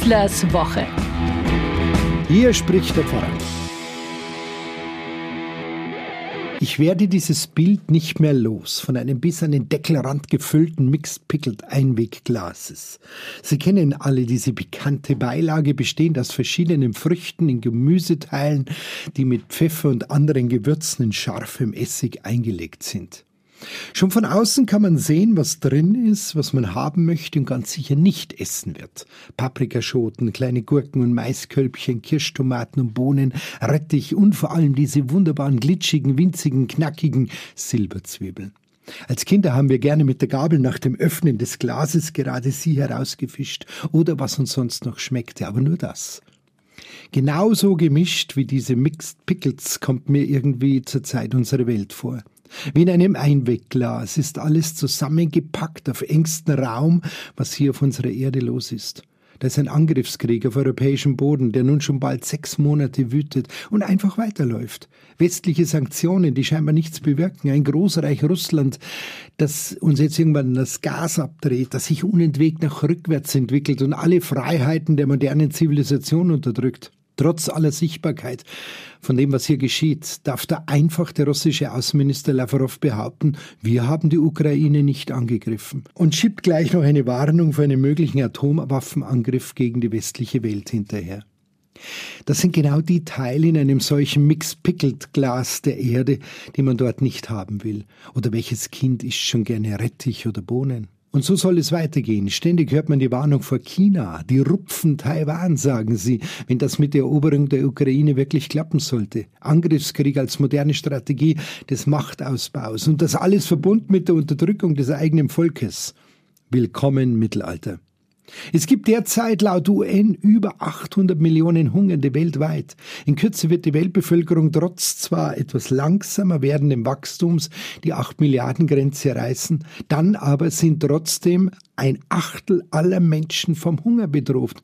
Wieslers Woche. Hier spricht der Pfarrer. Ich werde dieses Bild nicht mehr los von einem bis an den Deckelrand gefüllten Mixed Pickled Einwegglases. Sie kennen alle diese pikante Beilage, bestehend aus verschiedenen Früchten in Gemüseteilen, die mit Pfeffer und anderen Gewürzen in scharfem Essig eingelegt sind. Schon von außen kann man sehen, was drin ist, was man haben möchte und ganz sicher nicht essen wird. Paprikaschoten, kleine Gurken und Maiskölbchen, Kirschtomaten und Bohnen, Rettich und vor allem diese wunderbaren glitschigen, winzigen, knackigen Silberzwiebeln. Als Kinder haben wir gerne mit der Gabel nach dem Öffnen des Glases gerade sie herausgefischt oder was uns sonst noch schmeckte, aber nur das. Genauso gemischt wie diese Mixed Pickles kommt mir irgendwie zur Zeit unsere Welt vor. Wie in einem Einwegglas ist alles zusammengepackt auf engstem Raum, was hier auf unserer Erde los ist. Da ist ein Angriffskrieg auf europäischem Boden, der nun schon bald sechs Monate wütet und einfach weiterläuft. Westliche Sanktionen, die scheinbar nichts bewirken. Ein Großreich Russland, das uns jetzt irgendwann das Gas abdreht, das sich unentwegt nach rückwärts entwickelt und alle Freiheiten der modernen Zivilisation unterdrückt. Trotz aller Sichtbarkeit von dem, was hier geschieht, darf da einfach der russische Außenminister Lavrov behaupten, wir haben die Ukraine nicht angegriffen und schiebt gleich noch eine Warnung für einen möglichen Atomwaffenangriff gegen die westliche Welt hinterher. Das sind genau die Teile in einem solchen Mixed-Pickled Glas der Erde, die man dort nicht haben will. Oder welches Kind isst schon gerne Rettich oder Bohnen? Und so soll es weitergehen. Ständig hört man die Warnung vor China. Die rupfen Taiwan, sagen sie, wenn das mit der Eroberung der Ukraine wirklich klappen sollte. Angriffskrieg als moderne Strategie des Machtausbaus. Und das alles verbunden mit der Unterdrückung des eigenen Volkes. Willkommen Mittelalter. Es gibt derzeit laut UN über 800 Millionen Hungernde weltweit. In Kürze wird die Weltbevölkerung trotz zwar etwas langsamer werdenden Wachstums die 8 Milliarden Grenze reißen, dann aber sind trotzdem ein Achtel aller Menschen vom Hunger bedroht,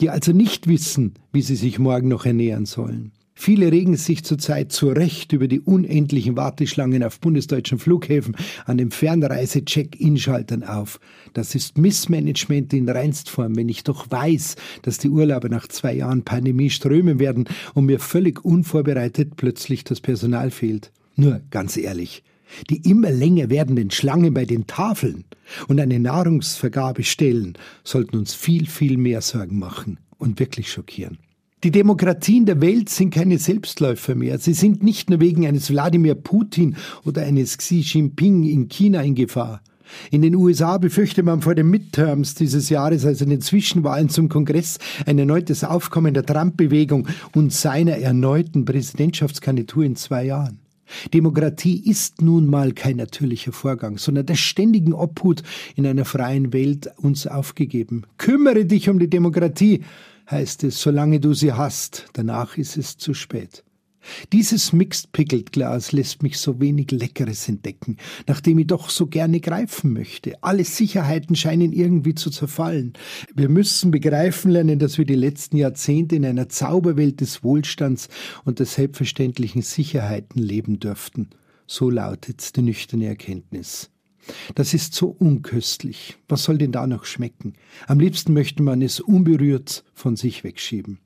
die also nicht wissen, wie sie sich morgen noch ernähren sollen. Viele regen sich zurzeit zu Recht über die unendlichen Warteschlangen auf bundesdeutschen Flughäfen an den Fernreise-Check-In-Schaltern auf. Das ist Missmanagement in Reinstform, wenn ich doch weiß, dass die Urlauber nach zwei Jahren Pandemie strömen werden und mir völlig unvorbereitet plötzlich das Personal fehlt. Nur ganz ehrlich, die immer länger werdenden Schlangen bei den Tafeln und eine Nahrungsvergabestellen sollten uns viel, viel mehr Sorgen machen und wirklich schockieren. Die Demokratien der Welt sind keine Selbstläufer mehr. Sie sind nicht nur wegen eines Wladimir Putin oder eines Xi Jinping in China in Gefahr. In den USA befürchtet man vor den Midterms dieses Jahres, also den Zwischenwahlen zum Kongress, ein erneutes Aufkommen der Trump-Bewegung und seiner erneuten Präsidentschaftskandidatur in zwei Jahren. Demokratie ist nun mal kein natürlicher Vorgang, sondern der ständigen Obhut in einer freien Welt uns aufgegeben. Kümmere dich um die Demokratie, heißt es, solange du sie hast, danach ist es zu spät. Dieses Mixed Pickled Glas lässt mich so wenig Leckeres entdecken, nachdem ich doch so gerne greifen möchte. Alle Sicherheiten scheinen irgendwie zu zerfallen. Wir müssen begreifen lernen, dass wir die letzten Jahrzehnte in einer Zauberwelt des Wohlstands und der selbstverständlichen Sicherheiten leben dürften. So lautet die nüchterne Erkenntnis. Das ist so unköstlich. Was soll denn da noch schmecken? Am liebsten möchte man es unberührt von sich wegschieben.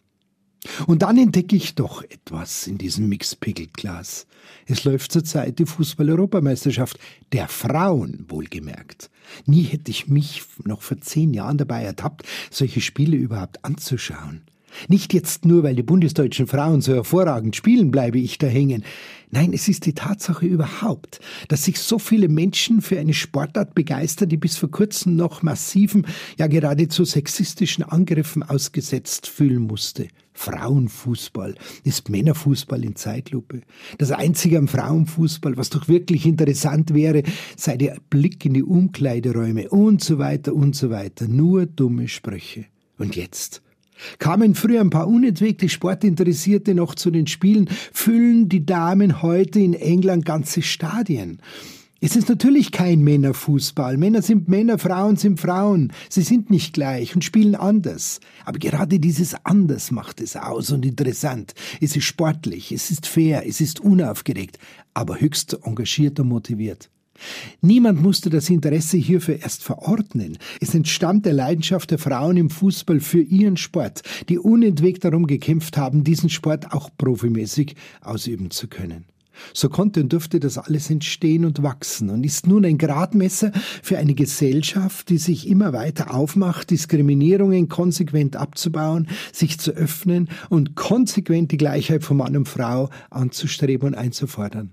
Und dann entdecke ich doch etwas in diesem Mixpickelglas. Es läuft zurzeit die Fußball-Europameisterschaft der Frauen, wohlgemerkt. Nie hätte ich mich noch vor zehn Jahren dabei ertappt, solche Spiele überhaupt anzuschauen. Nicht jetzt nur, weil die bundesdeutschen Frauen so hervorragend spielen, bleibe ich da hängen. Nein, es ist die Tatsache überhaupt, dass sich so viele Menschen für eine Sportart begeistern, die bis vor kurzem noch massiven, ja geradezu sexistischen Angriffen ausgesetzt fühlen musste. Frauenfußball ist Männerfußball in Zeitlupe. Das Einzige am Frauenfußball, was doch wirklich interessant wäre, sei der Blick in die Umkleideräume und so weiter und so weiter. Nur dumme Sprüche. Und jetzt? Kamen früher ein paar unentwegte Sportinteressierte noch zu den Spielen, füllen die Damen heute in England ganze Stadien. Es ist natürlich kein Männerfußball. Männer sind Männer, Frauen sind Frauen. Sie sind nicht gleich und spielen anders. Aber gerade dieses Anders macht es aus und interessant. Es ist sportlich, es ist fair, es ist unaufgeregt, aber höchst engagiert und motiviert. Niemand musste das Interesse hierfür erst verordnen. Es entstammt der Leidenschaft der Frauen im Fußball für ihren Sport, die unentwegt darum gekämpft haben, diesen Sport auch profimäßig ausüben zu können. So konnte und durfte das alles entstehen und wachsen und ist nun ein Gradmesser für eine Gesellschaft, die sich immer weiter aufmacht, Diskriminierungen konsequent abzubauen, sich zu öffnen und konsequent die Gleichheit von Mann und Frau anzustreben und einzufordern.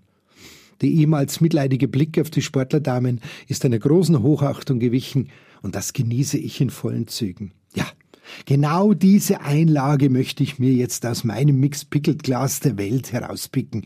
Der ehemals mitleidige Blick auf die Sportlerdamen ist einer großen Hochachtung gewichen, und das genieße ich in vollen Zügen. Ja, genau diese Einlage möchte ich mir jetzt aus meinem Mixed Pickled Glas der Welt herauspicken.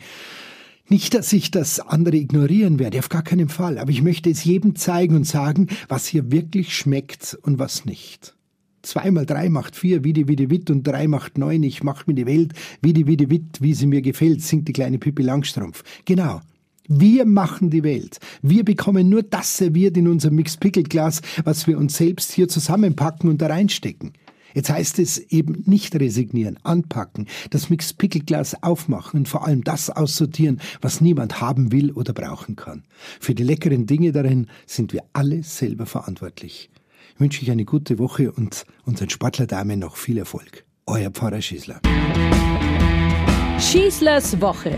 Nicht, dass ich das andere ignorieren werde, auf gar keinen Fall, aber ich möchte es jedem zeigen und sagen, was hier wirklich schmeckt und was nicht. Zwei mal drei macht vier, wie die wie die Witt, und drei macht neun, ich mach mir die Welt, wie die wie die Witt, wie sie mir gefällt, singt die kleine Pippi Langstrumpf. Genau, wir machen die Welt. Wir bekommen nur das serviert in unser Mixed Pickle Glas, was wir uns selbst hier zusammenpacken und da reinstecken. Jetzt heißt es eben nicht resignieren, anpacken, das Mixed Pickle Glas aufmachen und vor allem das aussortieren, was niemand haben will oder brauchen kann. Für die leckeren Dinge darin sind wir alle selber verantwortlich. Ich wünsche euch eine gute Woche und unseren Sportlerdamen noch viel Erfolg. Euer Pfarrer Schießler. Schießlers Woche